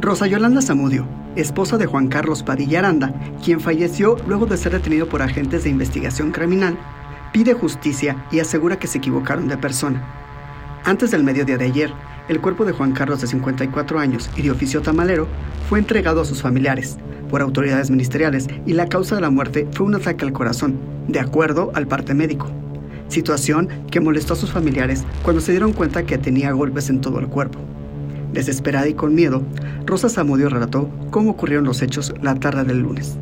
Rosa Yolanda Zamudio, esposa de Juan Carlos Padilla Aranda, quien falleció luego de ser detenido por agentes de investigación criminal, pide justicia y asegura que se equivocaron de persona. Antes del mediodía de ayer, el cuerpo de Juan Carlos de 54 años y de oficio tamalero fue entregado a sus familiares por autoridades ministeriales y la causa de la muerte fue un ataque al corazón, de acuerdo al parte médico. Situación que molestó a sus familiares cuando se dieron cuenta que tenía golpes en todo el cuerpo. Desesperada y con miedo, Rosa Zamudio relató cómo ocurrieron los hechos la tarde del lunes.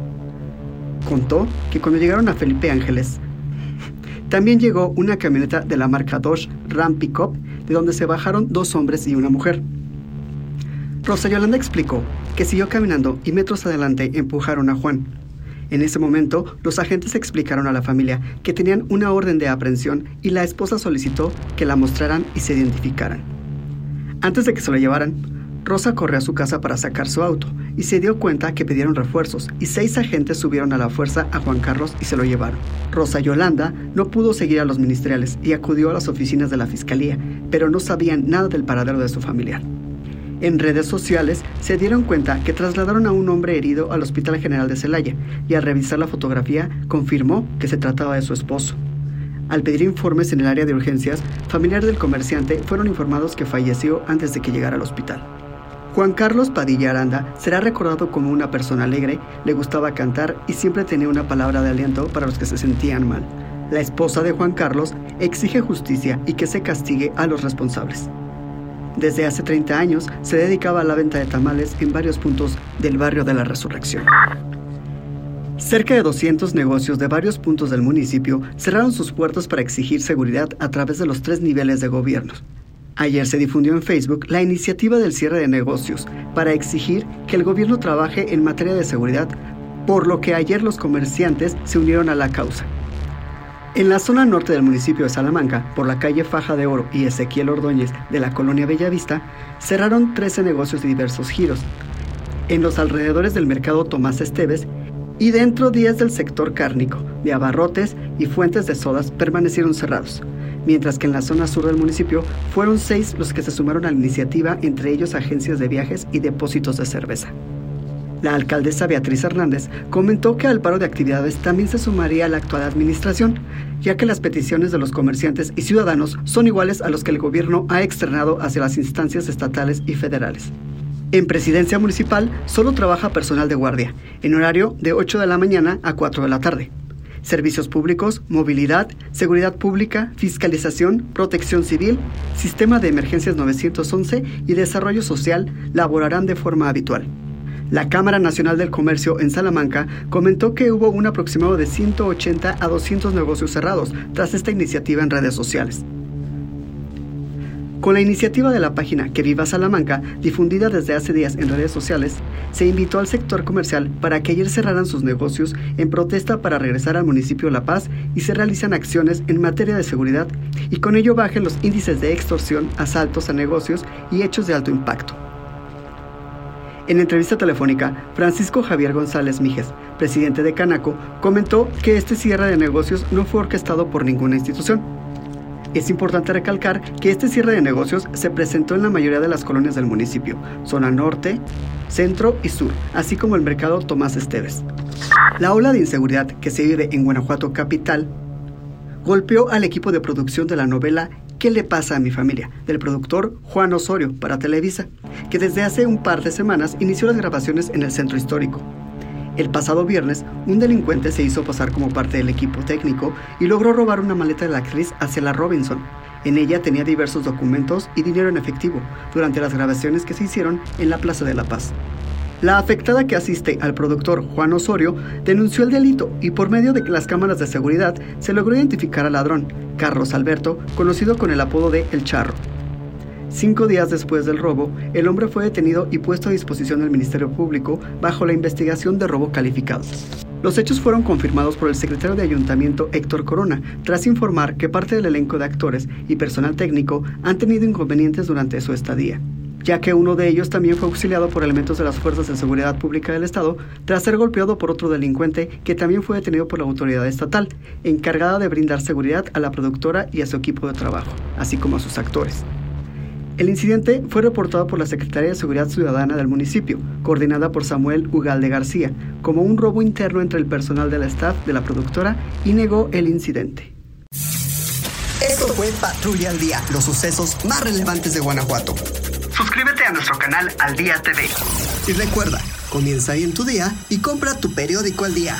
Contó que cuando llegaron a Felipe Ángeles, también llegó una camioneta de la marca Dodge Ram Pickup, de donde se bajaron dos hombres y una mujer. Rosa Yolanda explicó que siguió caminando y metros adelante empujaron a Juan. En ese momento, los agentes explicaron a la familia que tenían una orden de aprehensión y la esposa solicitó que la mostraran y se identificaran. Antes de que se lo llevaran, Rosa corrió a su casa para sacar su auto y se dio cuenta que pidieron refuerzos y seis agentes subieron a la fuerza a Juan Carlos y se lo llevaron. Rosa Yolanda no pudo seguir a los ministeriales y acudió a las oficinas de la fiscalía, pero no sabían nada del paradero de su familiar. En redes sociales se dieron cuenta que trasladaron a un hombre herido al Hospital General de Celaya y al revisar la fotografía confirmó que se trataba de su esposo. Al pedir informes en el área de urgencias, familiares del comerciante fueron informados que falleció antes de que llegara al hospital. Juan Carlos Padilla Aranda será recordado como una persona alegre, le gustaba cantar y siempre tenía una palabra de aliento para los que se sentían mal. La esposa de Juan Carlos exige justicia y que se castigue a los responsables. Desde hace 30 años se dedicaba a la venta de tamales en varios puntos del barrio de la Resurrección. Cerca de 200 negocios de varios puntos del municipio cerraron sus puertas para exigir seguridad a través de los tres niveles de gobierno. Ayer se difundió en Facebook la iniciativa del cierre de negocios para exigir que el gobierno trabaje en materia de seguridad, por lo que ayer los comerciantes se unieron a la causa. En la zona norte del municipio de Salamanca, por la calle Faja de Oro y Ezequiel Ordóñez de la colonia Bellavista, cerraron 13 negocios de diversos giros. En los alrededores del mercado Tomás Esteves y dentro 10 del sector cárnico, de abarrotes y fuentes de sodas permanecieron cerrados mientras que en la zona sur del municipio fueron seis los que se sumaron a la iniciativa, entre ellos agencias de viajes y depósitos de cerveza. La alcaldesa Beatriz Hernández comentó que al paro de actividades también se sumaría la actual administración, ya que las peticiones de los comerciantes y ciudadanos son iguales a los que el gobierno ha externado hacia las instancias estatales y federales. En presidencia municipal solo trabaja personal de guardia, en horario de 8 de la mañana a 4 de la tarde servicios públicos, movilidad, seguridad pública, fiscalización, protección civil, sistema de emergencias 911 y desarrollo social laborarán de forma habitual. La Cámara Nacional del Comercio en Salamanca comentó que hubo un aproximado de 180 a 200 negocios cerrados tras esta iniciativa en redes sociales. Con la iniciativa de la página Que Viva Salamanca, difundida desde hace días en redes sociales, se invitó al sector comercial para que ayer cerraran sus negocios en protesta para regresar al municipio La Paz y se realizan acciones en materia de seguridad y con ello bajen los índices de extorsión, asaltos a negocios y hechos de alto impacto. En entrevista telefónica, Francisco Javier González Mijes, presidente de Canaco, comentó que este cierre de negocios no fue orquestado por ninguna institución es importante recalcar que este cierre de negocios se presentó en la mayoría de las colonias del municipio, zona norte, centro y sur, así como el mercado Tomás Esteves. La ola de inseguridad que se vive en Guanajuato capital golpeó al equipo de producción de la novela ¿Qué le pasa a mi familia? del productor Juan Osorio para Televisa, que desde hace un par de semanas inició las grabaciones en el centro histórico. El pasado viernes, un delincuente se hizo pasar como parte del equipo técnico y logró robar una maleta de la actriz hacia Robinson. En ella tenía diversos documentos y dinero en efectivo durante las grabaciones que se hicieron en la Plaza de la Paz. La afectada que asiste al productor Juan Osorio denunció el delito y por medio de las cámaras de seguridad se logró identificar al ladrón, Carlos Alberto, conocido con el apodo de El Charro. Cinco días después del robo, el hombre fue detenido y puesto a disposición del Ministerio Público bajo la investigación de robo calificado. Los hechos fueron confirmados por el secretario de Ayuntamiento Héctor Corona, tras informar que parte del elenco de actores y personal técnico han tenido inconvenientes durante su estadía, ya que uno de ellos también fue auxiliado por elementos de las Fuerzas de Seguridad Pública del Estado tras ser golpeado por otro delincuente que también fue detenido por la autoridad estatal, encargada de brindar seguridad a la productora y a su equipo de trabajo, así como a sus actores. El incidente fue reportado por la Secretaría de Seguridad Ciudadana del municipio, coordinada por Samuel Ugalde García, como un robo interno entre el personal del staff de la productora y negó el incidente. Esto fue Patrulla al Día, los sucesos más relevantes de Guanajuato. Suscríbete a nuestro canal Al Día TV. Y recuerda, comienza ahí en tu día y compra tu periódico al día.